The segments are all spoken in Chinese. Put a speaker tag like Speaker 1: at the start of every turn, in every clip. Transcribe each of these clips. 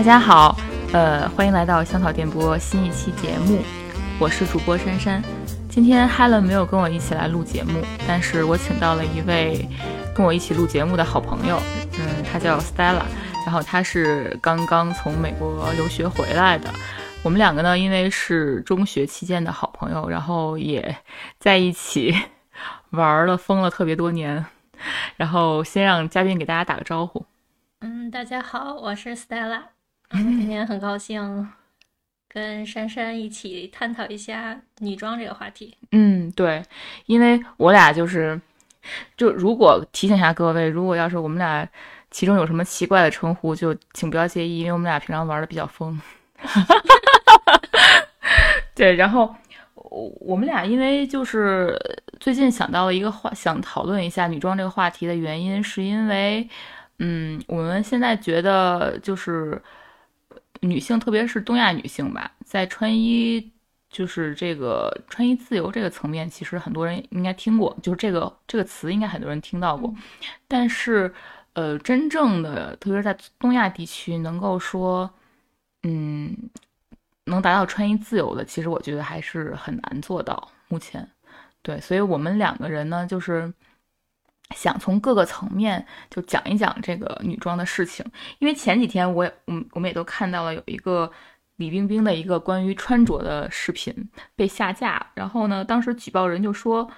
Speaker 1: 大家好，呃，欢迎来到香草电波新一期节目，我是主播珊珊。今天 Helen 没有跟我一起来录节目，但是我请到了一位跟我一起录节目的好朋友，嗯，他叫 Stella，然后他是刚刚从美国留学回来的。我们两个呢，因为是中学期间的好朋友，然后也在一起玩了疯了特别多年。然后先让嘉宾给大家打个招呼。
Speaker 2: 嗯，大家好，我是 Stella。今天很高兴跟珊珊一起探讨一下女装这个话题。
Speaker 1: 嗯，对，因为我俩就是，就如果提醒一下各位，如果要是我们俩其中有什么奇怪的称呼，就请不要介意，因为我们俩平常玩的比较疯。对，然后我我们俩因为就是最近想到了一个话，想讨论一下女装这个话题的原因，是因为，嗯，我们现在觉得就是。女性，特别是东亚女性吧，在穿衣就是这个穿衣自由这个层面，其实很多人应该听过，就是这个这个词应该很多人听到过。但是，呃，真正的，特别是在东亚地区，能够说，嗯，能达到穿衣自由的，其实我觉得还是很难做到。目前，对，所以我们两个人呢，就是。想从各个层面就讲一讲这个女装的事情，因为前几天我也，嗯，我们也都看到了有一个李冰冰的一个关于穿着的视频被下架，然后呢，当时举报人就说，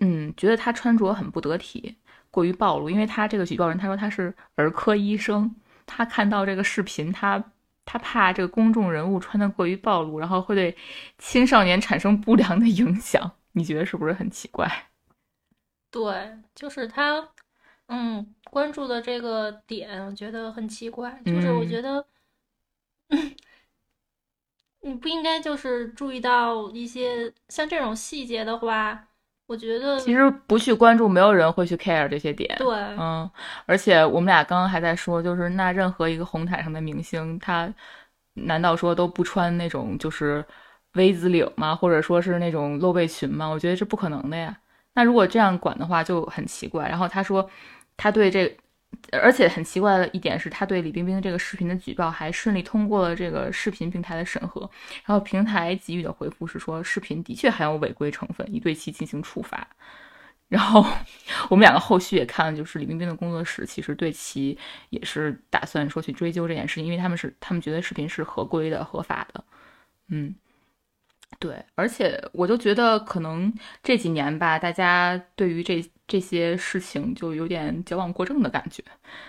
Speaker 1: 嗯，觉得她穿着很不得体，过于暴露，因为她这个举报人他说他是儿科医生，他看到这个视频，他他怕这个公众人物穿的过于暴露，然后会对青少年产生不良的影响，你觉得是不是很奇怪？
Speaker 2: 对，就是他，嗯，关注的这个点，我觉得很奇怪。就是我觉得，你不应该就是注意到一些像这种细节的话，我觉得
Speaker 1: 其实不去关注，没有人会去 care 这些点。
Speaker 2: 对，
Speaker 1: 嗯，而且我们俩刚刚还在说，就是那任何一个红毯上的明星，他难道说都不穿那种就是 V 字领吗？或者说是那种露背裙吗？我觉得这不可能的呀。那如果这样管的话就很奇怪。然后他说，他对这，而且很奇怪的一点是，他对李冰冰这个视频的举报还顺利通过了这个视频平台的审核。然后平台给予的回复是说，视频的确含有违规成分，已对其进行处罚。然后我们两个后续也看了，就是李冰冰的工作室其实对其也是打算说去追究这件事情，因为他们是他们觉得视频是合规的、合法的。嗯。对，而且我就觉得可能这几年吧，大家对于这这些事情就有点矫枉过正的感觉。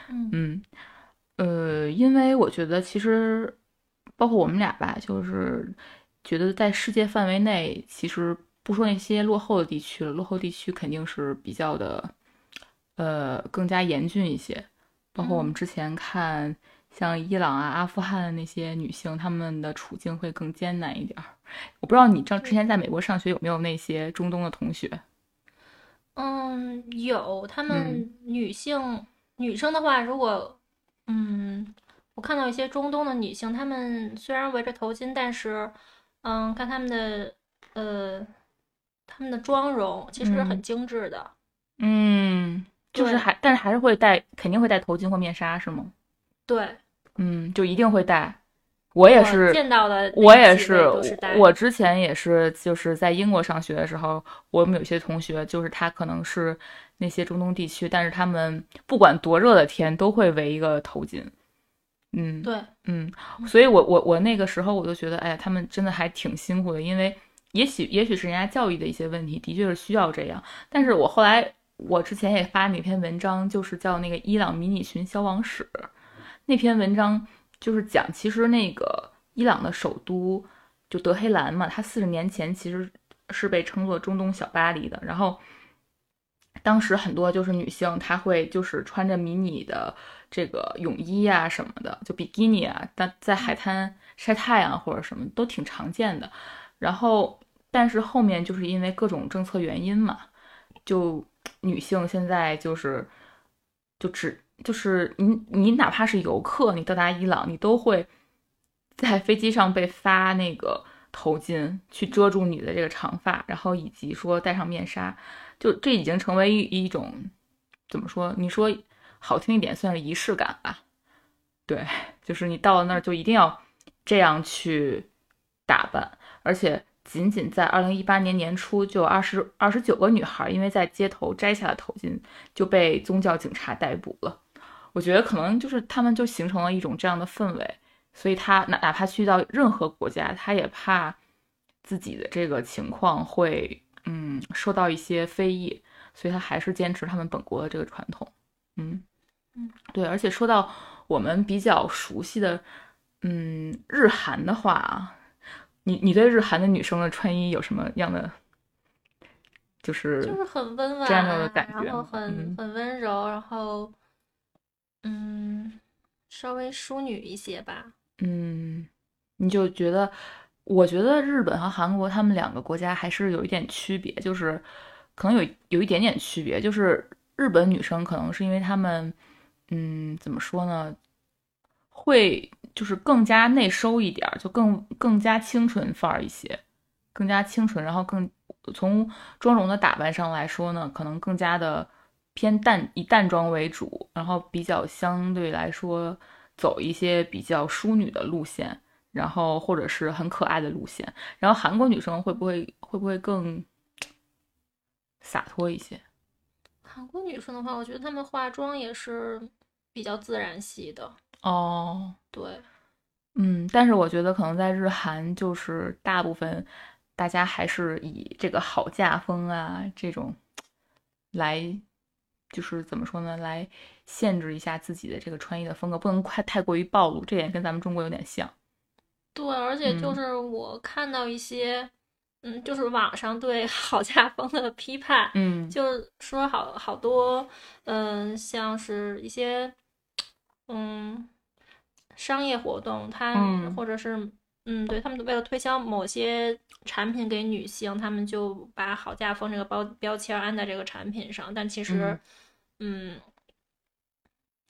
Speaker 1: 嗯，呃，因为我觉得其实包括我们俩吧，就是觉得在世界范围内，其实不说那些落后的地区了，落后地区肯定是比较的，呃，更加严峻一些。包括我们之前看像伊朗啊、阿富汗那些女性，她们的处境会更艰难一点儿。我不知道你之之前在美国上学有没有那些中东的同学？
Speaker 2: 嗯，有。他们女性女生的话，如果嗯，我看到一些中东的女性，她们虽然围着头巾，但是嗯，看她们的呃，她们的妆容其实是很精致的。
Speaker 1: 嗯，就是还但是还是会戴，肯定会戴头巾或面纱，是吗？
Speaker 2: 对，
Speaker 1: 嗯，就一定会戴。我也是
Speaker 2: 见到的，
Speaker 1: 我也是，我之前也是，就是在英国上学的时候，我们有些同学，就是他可能是那些中东地区，但是他们不管多热的天都会围一个头巾，嗯，
Speaker 2: 对，
Speaker 1: 嗯，所以我我我那个时候我就觉得，哎呀，他们真的还挺辛苦的，因为也许也许是人家教育的一些问题，的确是需要这样，但是我后来我之前也发那篇文章，就是叫那个伊朗迷你裙消亡史，那篇文章。就是讲，其实那个伊朗的首都就德黑兰嘛，它四十年前其实是被称作中东小巴黎的。然后当时很多就是女性，她会就是穿着迷你的这个泳衣啊什么的，就比基尼啊，但在海滩晒太阳或者什么都挺常见的。然后，但是后面就是因为各种政策原因嘛，就女性现在就是就只。就是你，你哪怕是游客，你到达伊朗，你都会在飞机上被发那个头巾去遮住你的这个长发，然后以及说戴上面纱，就这已经成为一一种怎么说？你说好听一点，算是仪式感吧。对，就是你到了那儿就一定要这样去打扮，而且仅仅在二零一八年年初，就二十二十九个女孩因为在街头摘下了头巾，就被宗教警察逮捕了。我觉得可能就是他们就形成了一种这样的氛围，所以他哪哪怕去到任何国家，他也怕自己的这个情况会嗯受到一些非议，所以他还是坚持他们本国的这个传统。嗯
Speaker 2: 嗯，
Speaker 1: 对，而且说到我们比较熟悉的嗯日韩的话啊，你你对日韩的女生的穿衣有什么样的就是
Speaker 2: 就是很温婉，
Speaker 1: 这样的感觉
Speaker 2: 然后
Speaker 1: 吗
Speaker 2: 很很温柔，然后嗯，稍微淑女一些吧。
Speaker 1: 嗯，你就觉得，我觉得日本和韩国他们两个国家还是有一点区别，就是可能有有一点点区别，就是日本女生可能是因为她们，嗯，怎么说呢，会就是更加内收一点，就更更加清纯范儿一些，更加清纯，然后更从妆容的打扮上来说呢，可能更加的偏淡，以淡妆为主，然后比较相对来说走一些比较淑女的路线，然后或者是很可爱的路线。然后韩国女生会不会会不会更洒脱一些？
Speaker 2: 韩国女生的话，我觉得她们化妆也是比较自然系的。
Speaker 1: 哦，
Speaker 2: 对，
Speaker 1: 嗯，但是我觉得可能在日韩，就是大部分大家还是以这个好嫁风啊这种来，就是怎么说呢，来限制一下自己的这个穿衣的风格，不能快太过于暴露，这点跟咱们中国有点像。
Speaker 2: 对，而且就
Speaker 1: 嗯。
Speaker 2: 是我看到一些，嗯，就是网上对 好家风的批判，
Speaker 1: 嗯。
Speaker 2: 就是说好好多，嗯，像是一些，嗯，商业活动，它
Speaker 1: 嗯。
Speaker 2: 或者是，嗯，对他们为了推销某些产品给女性，他们就把好家风这个包标签安在这个产品上，但其实，嗯，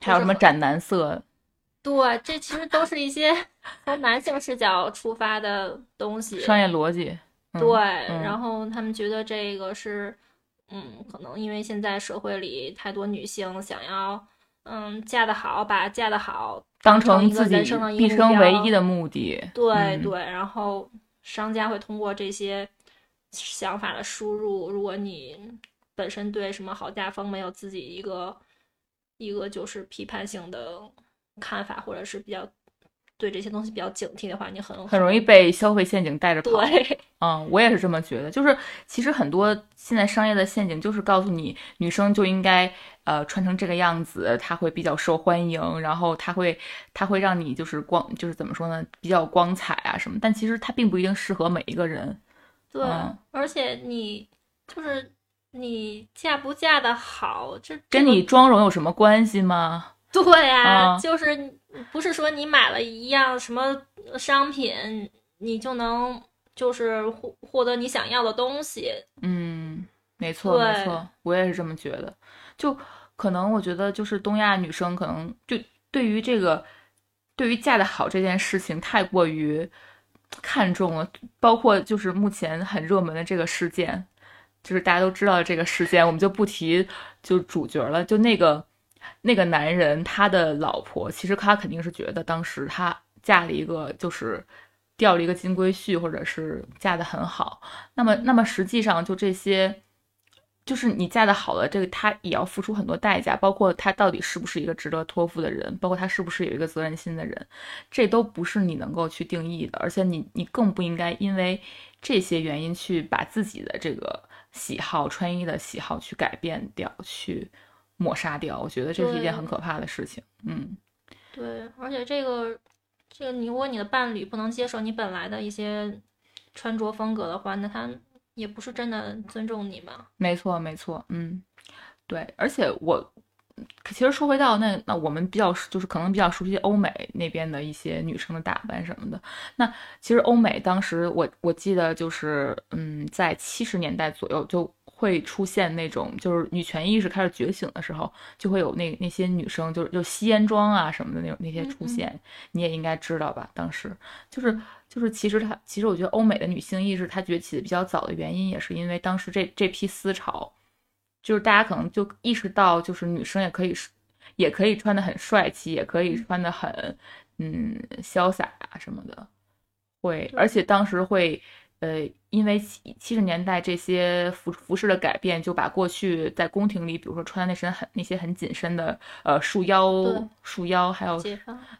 Speaker 1: 还有什么斩男色？
Speaker 2: 对，这其实都是一些 从男性视角出发的东西。
Speaker 1: 商业逻辑。嗯
Speaker 2: 对，
Speaker 1: 嗯
Speaker 2: 然后他们觉得这个是，嗯，可能因为现在社会里太多女性想要，嗯，嫁得好，把嫁得好
Speaker 1: 当
Speaker 2: 成一个
Speaker 1: 成自己
Speaker 2: 人生的一
Speaker 1: 毕
Speaker 2: 目标
Speaker 1: 生唯一的目的。
Speaker 2: 对、
Speaker 1: 嗯
Speaker 2: 对，然后商家会通过这些想法的输入，如果你本身对什么好家风没有自己一个一个就是批判性的看法，或者是比较对这些东西比较警惕的话，你很
Speaker 1: 很容易被消费陷阱带着跑。
Speaker 2: 对
Speaker 1: 嗯，我也是这么觉得。就是其实很多现在商业的陷阱就是告诉你，女生就应该呃穿成这个样子，她会比较受欢迎，然后她会她会让你就是光就是怎么说呢，比较光彩啊什么。但其实它并不一定适合每一个人。
Speaker 2: 对，
Speaker 1: 嗯
Speaker 2: 而且你就是你嫁不嫁的好，这这
Speaker 1: 跟你妆容有什么关系吗？
Speaker 2: 对啊，
Speaker 1: 啊
Speaker 2: 就是不是说你买了一样什么商品，你就能就是获获得你想要的东西。
Speaker 1: 嗯，没错没错，我也是这么觉得。就可能我觉得就是东亚女生可能就对于这个对于嫁的好这件事情太过于看重了，包括就是目前很热门的这个事件，就是大家都知道这个事件，我们就不提就主角了，就那个那个男人他的老婆，其实他肯定是觉得当时他嫁了一个就是掉了一个金龟婿，或者是嫁的很好。那么，那么实际上就这些，就是你嫁得好了，这个他也要付出很多代价，包括他到底是不是一个值得托付的人，包括他是不是有一个责任心的人，这都不是你能够去定义的。而且你你更不应该因为这些原因去把自己的这个喜好、穿衣的喜好去改变掉，去抹杀掉。我觉得这是一件很可怕的事情。嗯
Speaker 2: 对，而且这个这个，你如果你的伴侣不能接受你本来的一些穿着风格的话，那他也不是真的尊重你嘛。
Speaker 1: 没错，没错，嗯，对，而且我其实说回到那那我们比较就是可能比较熟悉欧美那边的一些女生的打扮什么的。那其实欧美当时我我记得就是嗯，在七十年代左右就会出现那种就是女权意识开始觉醒的时候，就会有那那些女生就是就吸烟妆啊什么的那种那些出
Speaker 2: 嗯嗯
Speaker 1: 现，你也应该知道吧？当时就是就是其实她其实我觉得欧美的女性意识它崛起的比较早的原因，也是因为当时这这批思潮。就是大家可能就意识到，就是女生也可以是也可以穿的很帅气，也可以穿的很嗯潇洒啊什么的，会，而且当时会。呃，因为七七十年代这些服服饰的改变，就把过去在宫廷里，比如说穿的那身很那些很紧身的呃束腰束腰，还有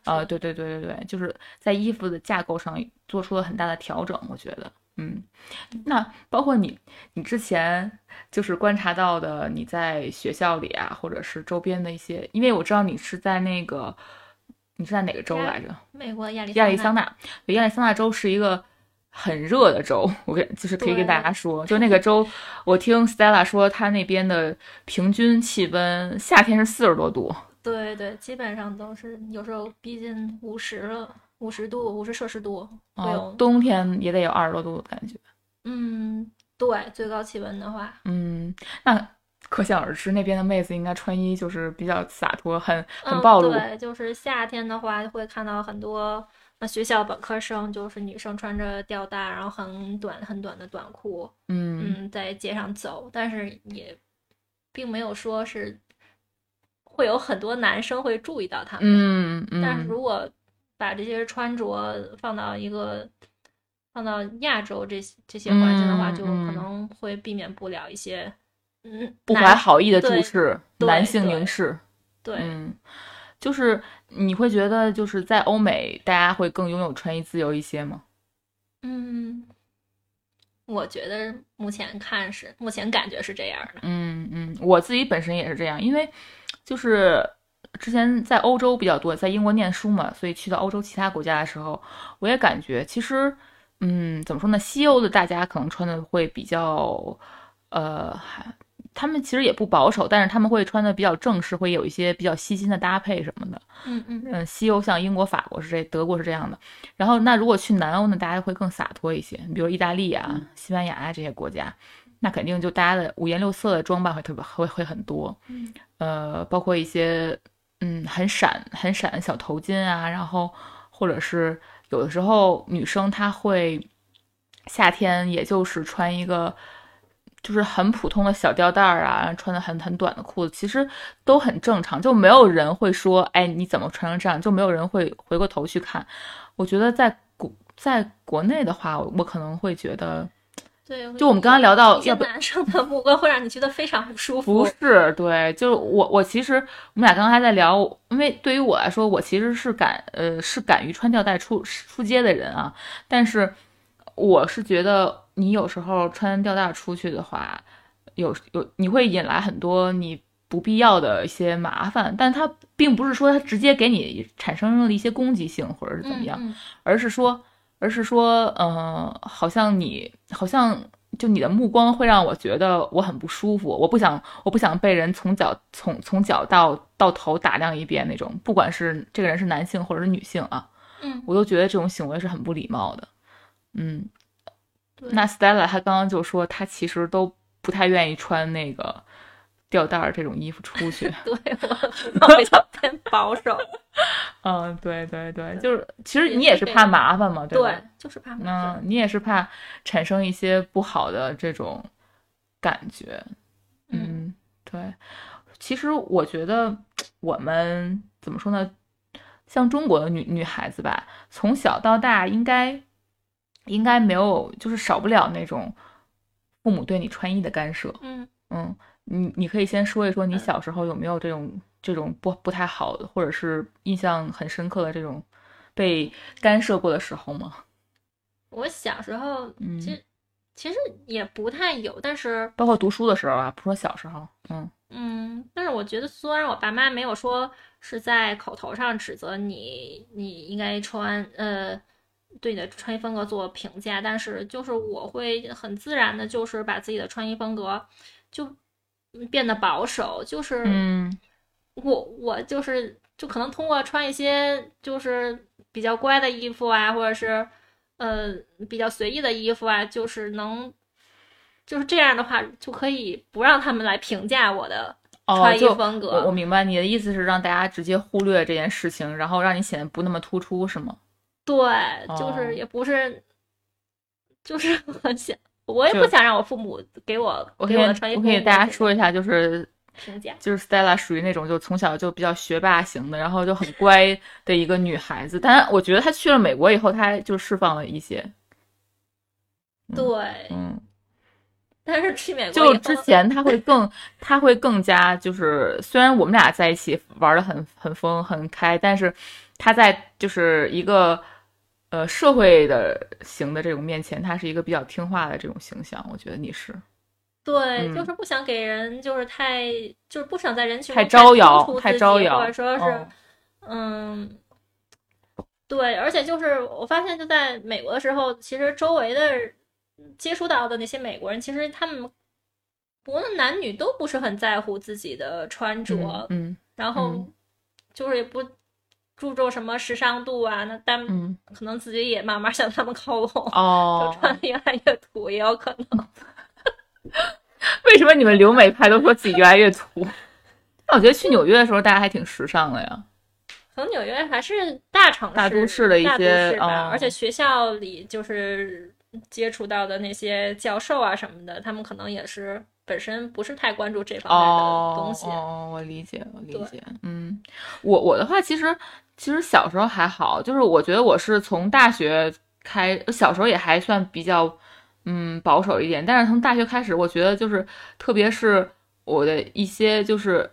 Speaker 1: 呃，对对对对对，就是在衣服的架构上做出了很大的调整。我觉得，嗯，那包括你你之前就是观察到的，你在学校里啊，或者是周边的一些，因为我知道你是在那个你是在哪个州来着？
Speaker 2: 美国亚利
Speaker 1: 亚利桑那，亚利桑那州是一个。很热的州，我跟就是可以跟大家说，就那个州，我听 Stella 说，他那边的平均气温夏天是四十多度。
Speaker 2: 对对，基本上都是有时候逼近五十了，五十度，五十摄氏度。哦，
Speaker 1: 冬天也得有二十多度的感觉。
Speaker 2: 嗯，对，最高气温的话。
Speaker 1: 嗯，那可想而知，那边的妹子应该穿衣就是比较洒脱，很很暴露。
Speaker 2: 对，就是夏天的话，会看到很多。那学校本科生就是女生穿着吊带，然后很短很短的短裤，
Speaker 1: 嗯
Speaker 2: 嗯，在街上走，但是也并没有说是会有很多男生会注意到他们，
Speaker 1: 嗯嗯。
Speaker 2: 但是如果把这些穿着放到一个放到亚洲这些这些环境的话，就可能会避免不了一些嗯
Speaker 1: 不怀好意的注视，男性凝视，
Speaker 2: 对，
Speaker 1: 嗯。就是你会觉得，就是在欧美，大家会更拥有穿衣自由一些吗？
Speaker 2: 嗯，我觉得目前看是，目前感觉是这样的。
Speaker 1: 嗯嗯，我自己本身也是这样，因为就是之前在欧洲比较多，在英国念书嘛，所以去到欧洲其他国家的时候，我也感觉其实，嗯，怎么说呢？西欧的大家可能穿的会比较，呃，还。他们其实也不保守，但是他们会穿的比较正式，会有一些比较细心的搭配什么的。
Speaker 2: 嗯嗯
Speaker 1: 嗯，西欧像英国、法国是这，德国是这样的。然后那如果去南欧呢，大家会更洒脱一些，比如意大利啊、西班牙啊这些国家，那肯定就大家的五颜六色的装扮会特别会会很多。
Speaker 2: 嗯，
Speaker 1: 呃，包括一些嗯很闪很闪的小头巾啊，然后或者是有的时候女生她会夏天也就是穿一个。就是很普通的小吊带儿啊，穿的很很短的裤子，其实都很正常，就没有人会说，哎，你怎么穿成这样？就没有人会回过头去看。我觉得在国在国内的话，我可能会觉得，
Speaker 2: 对，
Speaker 1: 就我们刚刚聊到，要不
Speaker 2: 男生的目光会让你觉得非常不舒
Speaker 1: 服。不是，对，就是我我其实我们俩刚刚还在聊，因为对于我来说，我其实是敢呃是敢于穿吊带出出街的人啊，但是我是觉得。你有时候穿吊带出去的话，有有你会引来很多你不必要的一些麻烦，但它并不是说它直接给你产生了一些攻击性或者是怎么样，而是说，而是说，嗯，好像你好像就你的目光会让我觉得我很不舒服，我不想我不想被人从脚从从脚到到头打量一遍那种，不管是这个人是男性或者是女性啊，
Speaker 2: 嗯，
Speaker 1: 我都觉得这种行为是很不礼貌的，嗯。那 Stella 她刚刚就说，她其实都不太愿意穿那个吊带儿这种衣服出去。
Speaker 2: 对我比较偏保守。
Speaker 1: 嗯，对对对，就是其实你也是怕麻烦嘛，
Speaker 2: 对
Speaker 1: 吧？
Speaker 2: 对，就是怕麻
Speaker 1: 烦。嗯，你也是怕产生一些不好的这种感觉。嗯，对。其实我觉得我们怎么说呢？像中国的女女孩子吧，从小到大应该。应该没有，就是少不了那种父母对你穿衣的干涉。
Speaker 2: 嗯
Speaker 1: 嗯，你你可以先说一说你小时候有没有这种这种不不太好的，或者是印象很深刻的这种被干涉过的时候吗？
Speaker 2: 我小时候其实其实也不太有，但是
Speaker 1: 包括读书的时候啊，不说小时候，
Speaker 2: 嗯嗯，但是我觉得虽然我爸妈没有说是在口头上指责你，你应该穿呃。对你的穿衣风格做评价，但是就是我会很自然的，就是把自己的穿衣风格就变得保守，就是
Speaker 1: 嗯，
Speaker 2: 我我就是就可能通过穿一些就是比较乖的衣服啊，或者是呃比较随意的衣服啊，就是能就是这样的话就可以不让他们来评价我的穿衣风格。
Speaker 1: 我我明白你的意思是让大家直接忽略这件事情，然后让你显得不那么突出，是吗？
Speaker 2: 对，就是也不是，就是 很想，我也不想让我父母给我给我的穿衣。
Speaker 1: 我给大家说一下，就是
Speaker 2: 评价。
Speaker 1: 就是 Stella 属于那种就从小就比较学霸型的，然后就很乖的一个女孩子。但我觉得她去了美国以后，她就释放了一些。
Speaker 2: 对，
Speaker 1: 嗯。
Speaker 2: 但是去美国
Speaker 1: 就之前他会更，他会更加就是，虽然我们俩在一起玩的很很疯很开，但是他在就是一个呃社会的型的这种面前，他是一个比较听话的这种形象。我觉得你是，
Speaker 2: 对，就是不想给人就是太就是不想在人群
Speaker 1: 太招摇，太招摇，
Speaker 2: 或者说是嗯，对，而且就是我发现就在美国的时候，其实周围的。接触到的那些美国人，其实他们不论男女都不是很在乎自己的穿着，
Speaker 1: 嗯，
Speaker 2: 然后就是也不注重什么时尚度啊，那但可能自己也慢慢向他们靠拢，
Speaker 1: 哦，
Speaker 2: 就穿的越来越土，也有可能。
Speaker 1: 为什么你们留美派都说自己越来越土？那 我觉得去纽约的时候，大家还挺时尚的呀。
Speaker 2: 可能纽约还是大城市、
Speaker 1: 大都市的一些，
Speaker 2: 而且学校里就是。接触到的那些教授啊什么的，他们可能也是本身不是太关注这方面的东西。
Speaker 1: 哦，我理解，我理解。嗯，我我的话，其实其实小时候还好，就是我觉得我是从大学开，小时候也还算比较嗯保守一点，但是从大学开始，我觉得就是特别是我的一些就是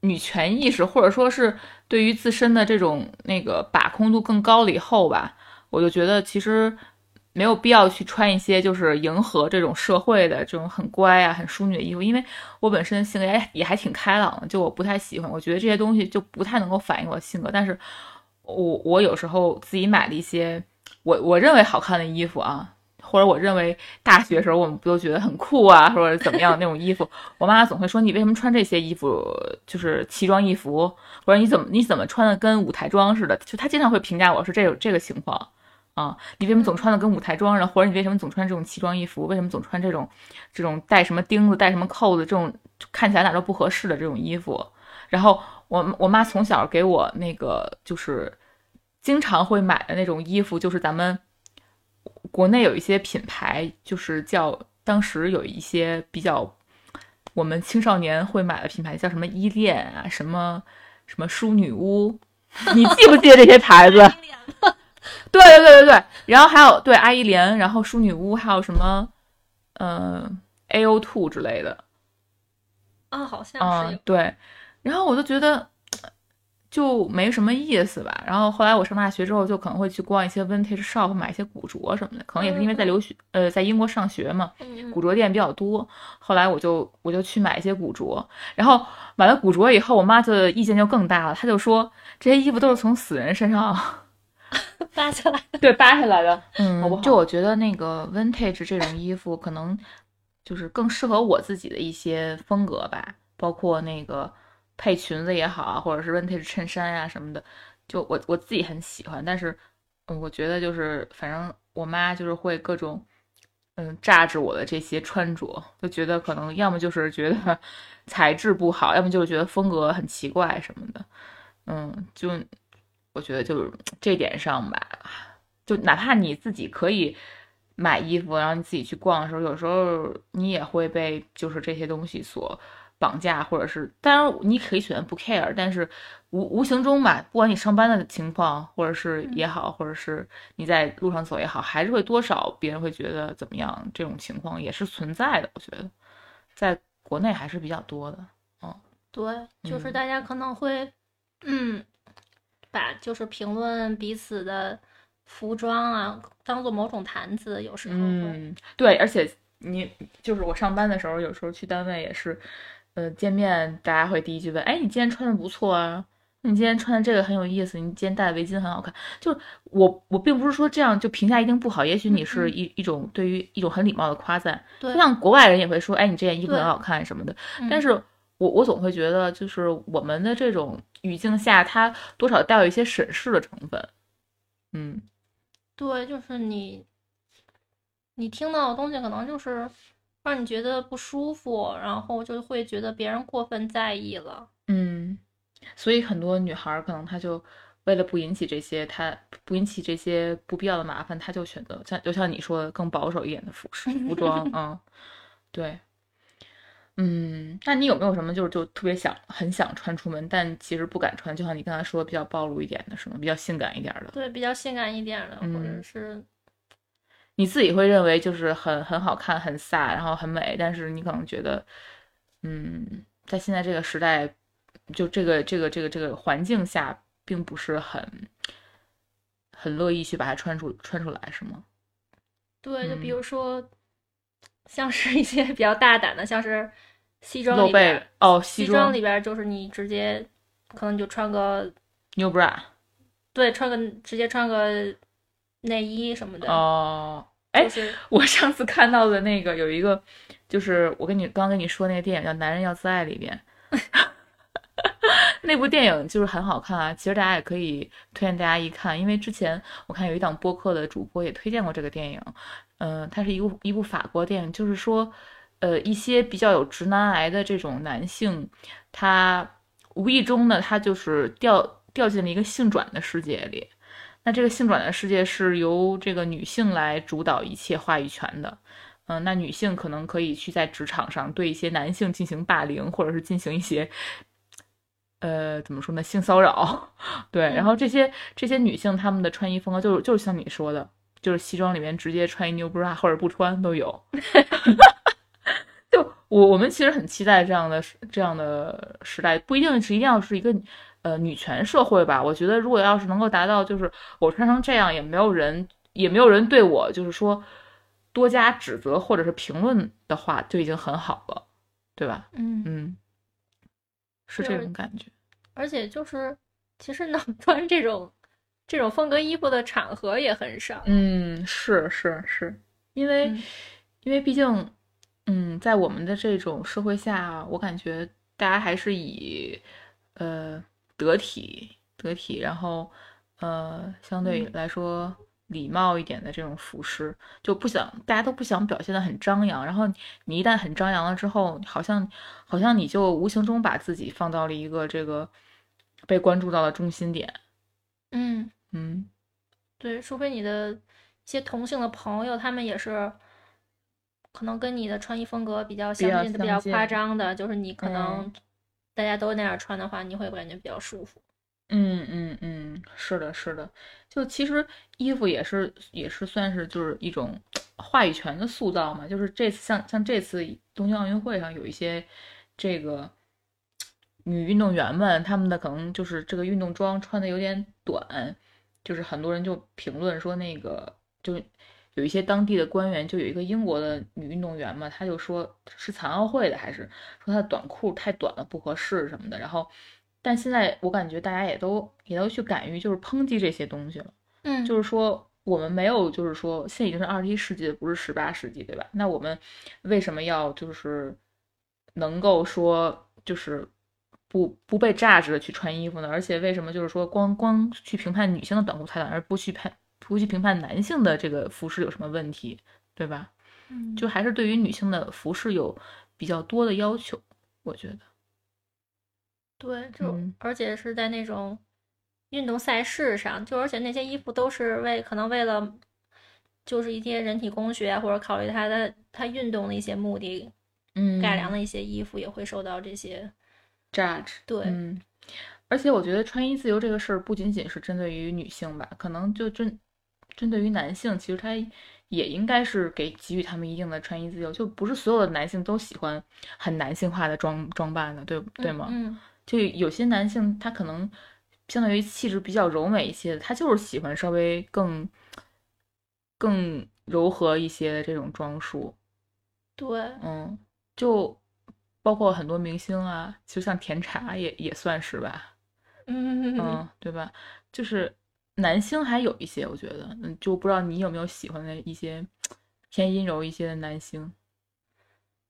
Speaker 1: 女权意识，或者说是对于自身的这种那个把控度更高了以后吧，我就觉得其实。没有必要去穿一些就是迎合这种社会的这种很乖啊、很淑女的衣服，因为我本身性格也也还挺开朗的，就我不太喜欢，我觉得这些东西就不太能够反映我的性格。但是，我我有时候自己买了一些我我认为好看的衣服啊，或者我认为大学时候我们不都觉得很酷啊，或者怎么样那种衣服，我妈妈总会说你为什么穿这些衣服，就是奇装异服，或者你怎么你怎么穿的跟舞台装似的，就她经常会评价我是这种这个情况。啊，你为什么总穿的跟舞台装似的？或者你为什么总穿这种奇装异服？为什么总穿这种，这种带什么钉子、带什么扣子这种看起来哪都不合适的这种衣服？然后我我妈从小给我那个就是经常会买的那种衣服，就是咱们国内有一些品牌，就是叫当时有一些比较我们青少年会买的品牌，叫什么依恋啊，什么什么淑女屋，你记不记得这些牌子？对对对对对，然后还有对阿依莲，然后淑女屋，还有什么，嗯，A O Two 之类的，
Speaker 2: 啊，好像
Speaker 1: 是对，然后我就觉得就没什么意思吧。然后后来我上大学之后，就可能会去逛一些 Vintage Shop 买一些古着什么的，可能也是因为在留学，呃，在英国上学嘛，古着店比较多。后来我就我就去买一些古着，然后买了古着以后，我妈就意见就更大了，她就说这些衣服都是从死人身上。
Speaker 2: 扒下来，
Speaker 1: 对，扒下来的，
Speaker 2: 嗯，好不好？
Speaker 1: 就我觉得那个 vintage 这种衣服，可能就是更适合我自己的一些风格吧，包括那个配裙子也好啊，或者是 vintage 衬衫呀什么的，就我我自己很喜欢。但是，嗯，我觉得就是反正我妈就是会各种嗯榨着我的这些穿着，就觉得可能要么就是觉得材质不好，要么就是觉得风格很奇怪什么的，嗯，就。我觉得就是这点上吧，就哪怕你自己可以买衣服，然后你自己去逛的时候，有时候你也会被就是这些东西所绑架，或者是当然你可以选择不 care，但是无无形中吧，不管你上班的情况，或者是也好，或者是你在路上走也好，还是会多少别人会觉得怎么样，这种情况也是存在的。我觉得在国内还是比较多的，嗯，
Speaker 2: 对，就是大家可能会，嗯。把就是评论彼此的服装啊，当做某种谈资，有时候
Speaker 1: 嗯，对，而且你就是我上班的时候，有时候去单位也是，呃，见面大家会第一句问，哎，你今天穿的不错啊，你今天穿的这个很有意思，你今天戴的围巾很好看。就我我并不是说这样就评价一定不好，也许你是一一种对于一种很礼貌的夸赞，
Speaker 2: 就
Speaker 1: 像国外人也会说，哎，你这件衣服很好看什么的，但是。我我总会觉得，就是我们的这种语境下，它多少带有一些审视的成分。嗯，
Speaker 2: 对，就是你，你听到的东西可能就是让你觉得不舒服，然后就会觉得别人过分在意了。
Speaker 1: 嗯，所以很多女孩可能她就为了不引起这些，她不引起这些不必要的麻烦，她就选择像就像你说的更保守一点的服饰服装。嗯，对。嗯，那你有没有什么就是就特别想很想穿出门，但其实不敢穿？就像你刚才说比较暴露一点的，什么？比较性感一点的？
Speaker 2: 对，比较性感一点的，或者是
Speaker 1: 你自己会认为就是很很好看、很飒，然后很美，但是你可能觉得，嗯，在现在这个时代，就这个这个这个这个环境下，并不是很很乐意去把它穿出穿出来，是吗？
Speaker 2: 对，就比如说，像是一些比较大胆的，像是。西装里边
Speaker 1: 哦，
Speaker 2: 西
Speaker 1: 装
Speaker 2: 里边就是你直接可能就穿个
Speaker 1: new bra，
Speaker 2: 对，穿个直接穿个内衣什么的
Speaker 1: 哦。哎，我上次看到的那个有一个，就是我跟你刚跟你说那个电影叫《男人要自爱》里边，那部电影就是很好看啊。其实大家也可以推荐大家一看，因为之前我看有一档播客的主播也推荐过这个电影。嗯，它是一部一部法国电影，就是说。呃，一些比较有直男癌的这种男性，他无意中呢，他就是掉掉进了一个性转的世界里。那这个性转的世界是由这个女性来主导一切话语权的。嗯，那女性可能可以去在职场上对一些男性进行霸凌，或者是进行一些，呃，怎么说呢，性骚扰。对，然后这些这些女性她们的穿衣风格就是就是像你说的，就是西装里面直接穿一 new bra 或者不穿都有。我我们其实很期待这样的这样的时代，不一定是一定要是一个呃女权社会吧。我觉得如果要是能够达到，就是我穿成这样，也没有人也没有人对我就是说多加指责或者是评论的话，就已经很好了，对吧？
Speaker 2: 嗯
Speaker 1: 嗯，是这种感觉。
Speaker 2: 而且就是其实能穿这种这种风格衣服的场合也很少。
Speaker 1: 嗯，是是是，因为因为毕竟。嗯，在我们的这种社会下，我感觉大家还是以，呃，得体、得体，然后，呃，相对来说礼貌一点的这种服饰，就不想大家都不想表现的很张扬。然后你一旦很张扬了之后，好像好像你就无形中把自己放到了一个这个被关注到了中心点。
Speaker 2: 嗯
Speaker 1: 嗯，
Speaker 2: 对，除非你的一些同性的朋友，他们也是。可能跟你的穿衣风格比较相近的、比较夸张的，就是你可能大家都那样穿的话，你会感觉比较舒服。
Speaker 1: 嗯嗯嗯，是的，是的。就其实衣服也是也是算是就是一种话语权的塑造嘛。就是这次像像这次东京奥运会上有一些这个女运动员们，她们的可能就是这个运动装穿的有点短，就是很多人就评论说那个就。有一些当地的官员，就有一个英国的女运动员嘛，她就说是残奥会的，还是说她的短裤太短了不合适什么的。然后，但现在我感觉大家也都也都去敢于就是抨击这些东西了。
Speaker 2: 嗯，
Speaker 1: 就是说我们没有，就是说现在已经是二十一世纪，不是十八世纪，对吧？那我们为什么要就是能够说就是不不被榨汁的去穿衣服呢？而且为什么就是说光光去评判女性的短裤太短，而不去判？不去评判男性的这个服饰有什么问题，对吧？
Speaker 2: 嗯，
Speaker 1: 就还是对于女性的服饰有比较多的要求，我觉得。
Speaker 2: 对，就而且是在那种运动赛事上，就而且那些衣服都是为可能为了就是一些人体工学或者考虑他的他运动的一些目的，
Speaker 1: 嗯，
Speaker 2: 改良的一些衣服也会受到这些
Speaker 1: judge。
Speaker 2: 对，
Speaker 1: 嗯，而且我觉得穿衣自由这个事儿不仅仅是针对于女性吧，可能就针。针对于男性，其实他也应该是给给予他们一定的穿衣自由，就不是所有的男性都喜欢很男性化的装装扮的，对对吗？
Speaker 2: 嗯，
Speaker 1: 就有些男性他可能相对于气质比较柔美一些的，他就是喜欢稍微更更柔和一些的这种装束。
Speaker 2: 对，
Speaker 1: 嗯，就包括很多明星啊，就像甜茶也也算是吧。
Speaker 2: 嗯
Speaker 1: 嗯，对吧？就是。男星还有一些，我觉得，嗯，就不知道你有没有喜欢的一些偏阴柔一些的男星。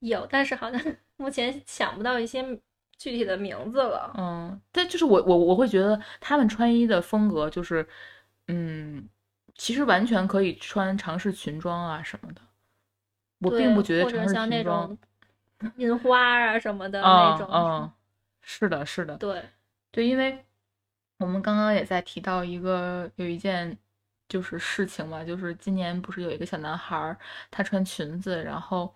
Speaker 2: 有，但是好像 目前想不到一些具体的名字了。
Speaker 1: 嗯，但就是我我我会觉得他们穿衣的风格就是，嗯，其实完全可以穿尝试裙装啊什么的。我并不觉得尝试裙装，
Speaker 2: 印花啊什么的那种。
Speaker 1: 嗯，是的，是的。
Speaker 2: 对，
Speaker 1: 对，因为。我们刚刚也在提到一个有一件就是事情嘛，就是今年不是有一个小男孩，他穿裙子，然后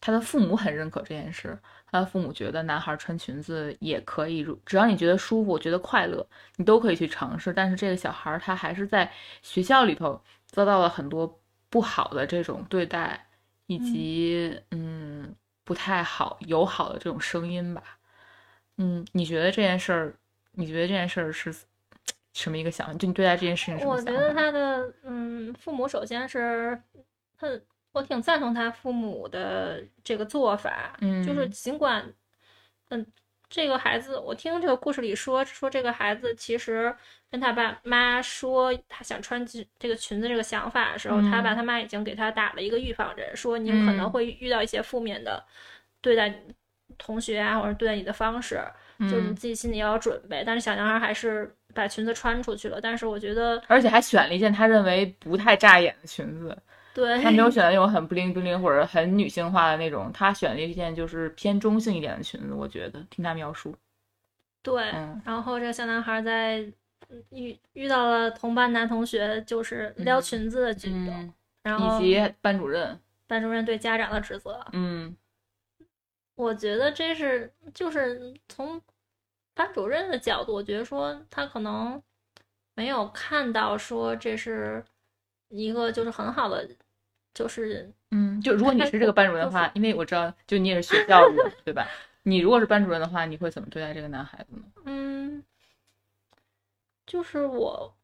Speaker 1: 他的父母很认可这件事，他的父母觉得男孩穿裙子也可以，只要你觉得舒服、觉得快乐，你都可以去尝试。但是这个小孩他还是在学校里头遭到了很多不好的这种对待，以及嗯不太好友好的这种声音吧。嗯，你觉得这件事儿？你觉得这件事儿是什么一个想法？就你对待这件事情
Speaker 2: 我觉得他的嗯，父母首先是他，我挺赞同他父母的这个做法。
Speaker 1: 嗯，
Speaker 2: 就是尽管嗯，这个孩子，我听这个故事里说说这个孩子其实跟他爸妈说他想穿这个裙子这个想法的时候，他爸他妈已经给他打了一个预防针，说你可能会遇到一些负面的对待同学啊，或者对待你的方式。就是你自己心里要有准备，但是小男孩还是把裙子穿出去了。但是我觉得，
Speaker 1: 而且还选了一件他认为不太扎眼的裙子。
Speaker 2: 对，
Speaker 1: 他没有选择那种很不灵不灵或者很女性化的那种，他选了一件就是偏中性一点的裙子。我觉得听他描述，
Speaker 2: 对。然后这个小男孩在遇遇到了同班男同学就是撩裙子的举动，然后
Speaker 1: 以及班主任，
Speaker 2: 班主任对家长的指责，
Speaker 1: 嗯。
Speaker 2: 我觉得这是就是从班主任的角度，我觉得说他可能没有看到说这是一个就是很好的，就是
Speaker 1: 嗯，就如果你是这个班主任的话，因为我知道就你也是学教育的，对吧？你如果是班主任的话，你会怎么对待这个男孩子呢？
Speaker 2: 嗯，就是我，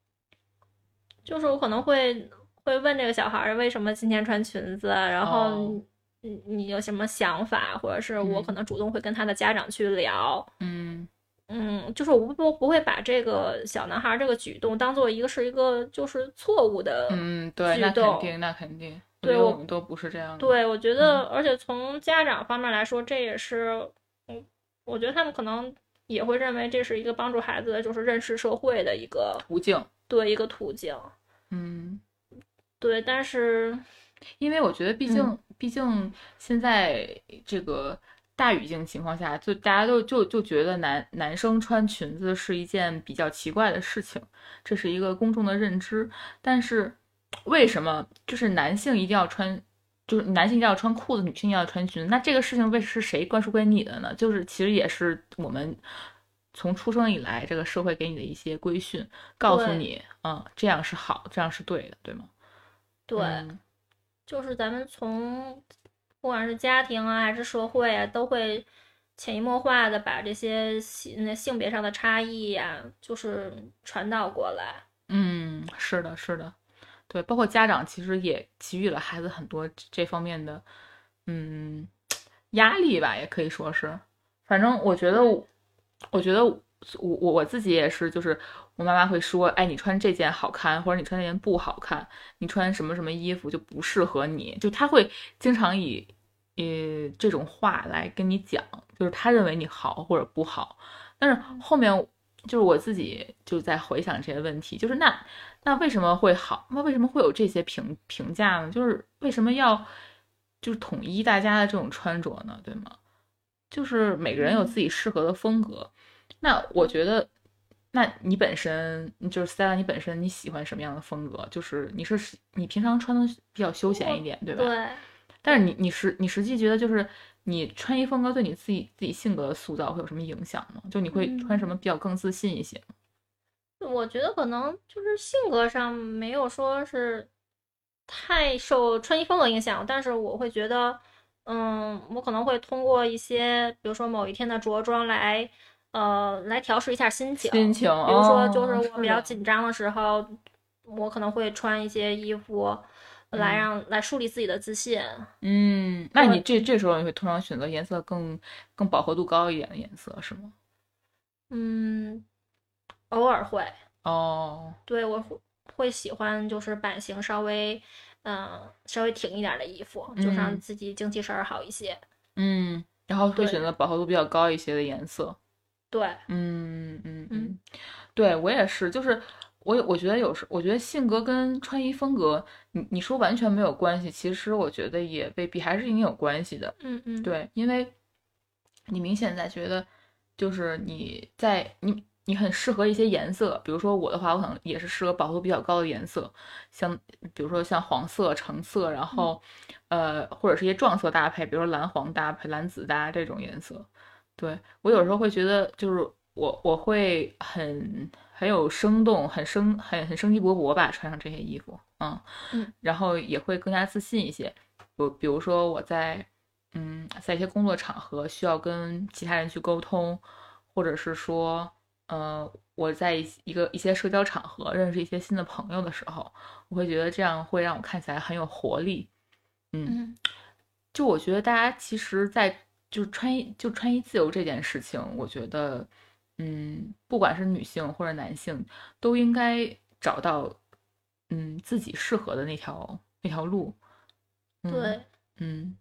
Speaker 2: 就是我可能会会问这个小孩为什么今天穿裙子，然后。你你有什么想法，或者是我可能主动会跟他的家长去聊，
Speaker 1: 嗯。
Speaker 2: 嗯，就是我不不会把这个小男孩这个举动当做一个是一个就是错误的，
Speaker 1: 嗯，对，那肯定，那肯定，
Speaker 2: 对
Speaker 1: 我们都不是这样的。
Speaker 2: 对，我觉得，而且从家长方面来说，这也是，嗯，我觉得他们可能也会认为这是一个帮助孩子就是认识社会的一个
Speaker 1: 途径，
Speaker 2: 对，一个途径，
Speaker 1: 嗯，
Speaker 2: 对，但是。
Speaker 1: 因为我觉得，毕竟，毕竟现在这个大语境情况下，就大家都就就觉得男男生穿裙子是一件比较奇怪的事情，这是一个公众的认知。但是，为什么就是男性一定要穿，就是男性一定要穿裤子，女性一定要穿裙子？那这个事情为是谁灌输给你的呢？就是其实也是我们从出生以来，这个社会给你的一些规训，告诉你，嗯，这样是好，这样是对的，对吗？
Speaker 2: 对。就是咱们从不管是家庭啊，还是社会啊，都会潜移默化的把这些性那性别上的差异呀，就是传导过来。
Speaker 1: 嗯，是的，是的，对，包括家长其实也给予了孩子很多这方面的嗯压力吧，也可以说是。反正我觉得，我觉得我我我自己也是，就是。我妈妈会说：“哎，你穿这件好看，或者你穿这件不好看，你穿什么什么衣服就不适合你。”就她会经常以，呃，这种话来跟你讲，就是她认为你好或者不好。但是后面就是我自己就在回想这些问题，就是那那为什么会好？那为什么会有这些评评价呢？就是为什么要就是统一大家的这种穿着呢？对吗？就是每个人有自己适合的风格。那我觉得。那你本身就是 Stella，你本身你喜欢什么样的风格？就是你是你平常穿的比较休闲一点，对吧？
Speaker 2: 对。
Speaker 1: 但是你你实你实际觉得就是你穿衣风格对你自己自己性格的塑造会有什么影响吗？就你会穿什么比较更自信一些？
Speaker 2: 我觉得可能就是性格上没有说是太受穿衣风格影响，但是我会觉得，嗯，我可能会通过一些，比如说某一天的着装来。呃，来调试一下心情。
Speaker 1: 心情，
Speaker 2: 比如说，就是我比较紧张的时候，我可能会穿一些衣服，来让来树立自己的自信。
Speaker 1: 嗯，那你这这时候你会通常选择颜色更更饱和度高一点的颜色是吗？
Speaker 2: 嗯，偶尔会。
Speaker 1: 哦，
Speaker 2: 对，我会会喜欢就是版型稍微嗯稍微挺一点的衣服，就让自己精气神好一些。
Speaker 1: 嗯，然后会选择饱和度比较高一些的颜色。
Speaker 2: 对，
Speaker 1: 嗯嗯嗯，对我也是，就是我我觉得有时，我觉得性格跟穿衣风格，你你说完全没有关系，其实我觉得也未必，还是一定有关系的。
Speaker 2: 嗯嗯，
Speaker 1: 对，因为你明显在觉得，就是你在你你很适合一些颜色，比如说我的话，我可能也是适合饱和度比较高的颜色，像比如说像黄色、橙色，然后呃或者是一些撞色搭配，比如说蓝黄搭配、蓝紫搭这种颜色。对我有时候会觉得，就是我我会很很有生动、很生很很生机勃勃吧，穿上这些衣服，嗯
Speaker 3: 嗯，
Speaker 1: 然后也会更加自信一些。我比如说我在嗯在一些工作场合需要跟其他人去沟通，或者是说呃我在一个一些社交场合认识一些新的朋友的时候，我会觉得这样会让我看起来很有活力。嗯，就我觉得大家其实，在就是穿衣就穿衣自由这件事情，我觉得，嗯，不管是女性或者男性，都应该找到，嗯，自己适合的那条那条路。
Speaker 3: 对，
Speaker 1: 嗯。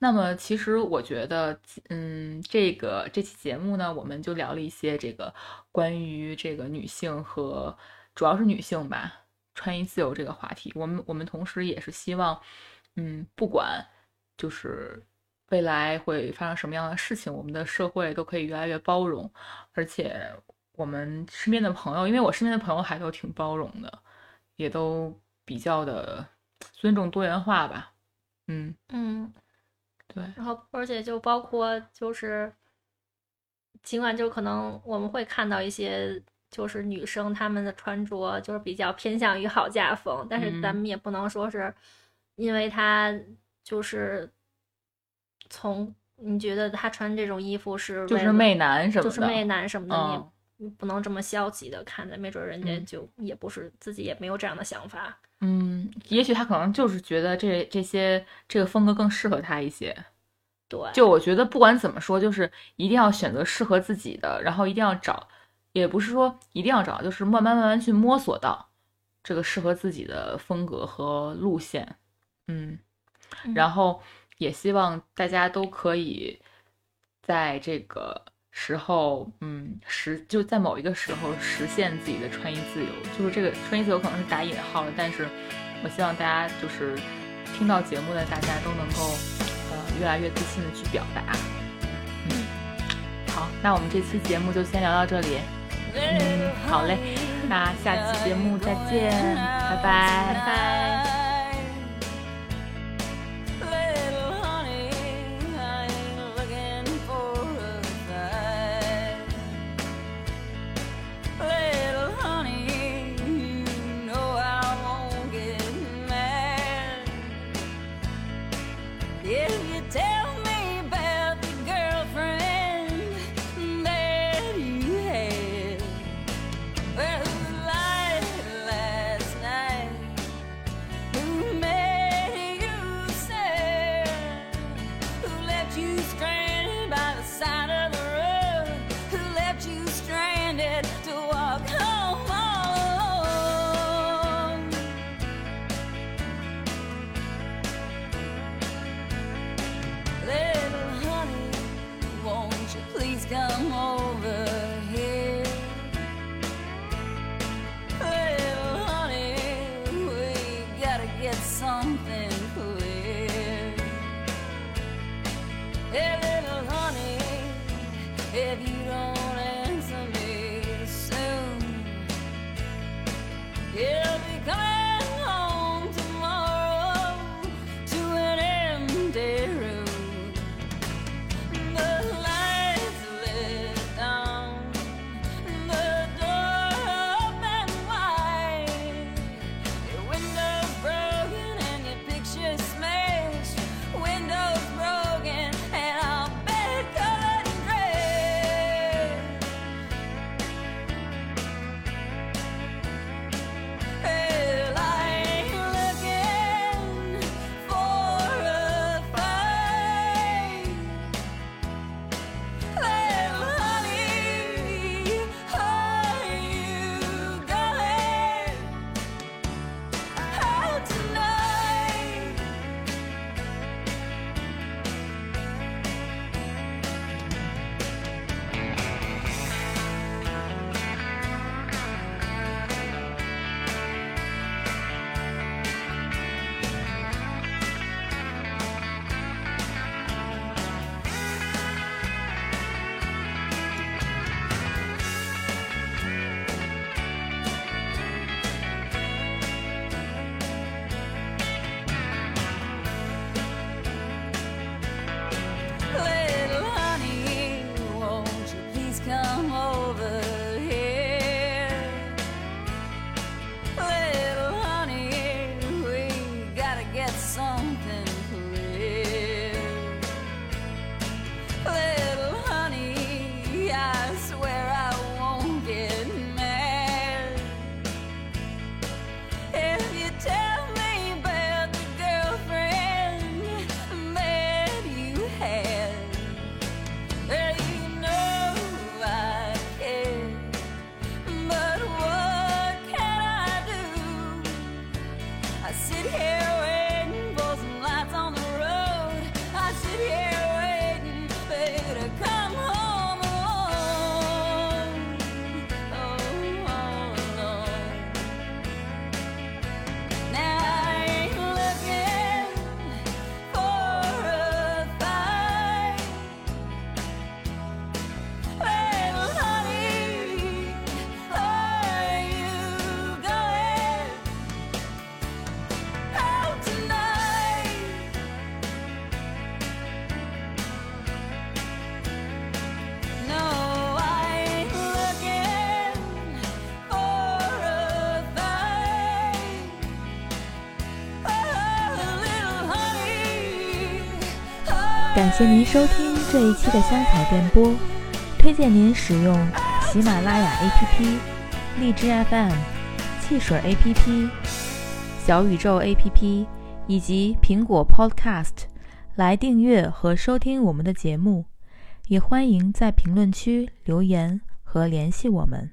Speaker 1: 那么，其实我觉得，嗯，这个这期节目呢，我们就聊了一些这个关于这个女性和主要是女性吧，穿衣自由这个话题。我们我们同时也是希望，嗯，不管就是。未来会发生什么样的事情？我们的社会都可以越来越包容，而且我们身边的朋友，因为我身边的朋友还都挺包容的，也都比较的尊重多元化吧。嗯
Speaker 3: 嗯，
Speaker 1: 对。
Speaker 3: 然后，而且就包括就是，尽管就可能我们会看到一些就是女生她们的穿着就是比较偏向于好嫁风，但是咱们也不能说是因为她就是。从你觉得他穿这种衣服是
Speaker 1: 就是媚男什么的，
Speaker 3: 就是媚男什么的，你不能这么消极的看待，没准人家就也不是自己也没有这样的想法。
Speaker 1: 嗯，也许他可能就是觉得这这些这个风格更适合他一些。
Speaker 3: 对，
Speaker 1: 就我觉得不管怎么说，就是一定要选择适合自己的，然后一定要找，也不是说一定要找，就是慢慢慢慢去摸索到这个适合自己的风格和路线。嗯，然后。也希望大家都可以在这个时候，嗯，实就在某一个时候实现自己的穿衣自由。就是这个穿衣自由可能是打引号的，但是我希望大家就是听到节目的大家都能够，呃，越来越自信的去表达。嗯，好，那我们这期节目就先聊到这里。嗯，好嘞，那下期节目再见，拜拜，
Speaker 3: 拜拜。to come home.
Speaker 4: 感谢您收听这一期的香草电波，推荐您使用喜马拉雅 APP、荔枝 FM、汽水 APP、小宇宙 APP 以及苹果 Podcast 来订阅和收听我们的节目，也欢迎在评论区留言和联系我们。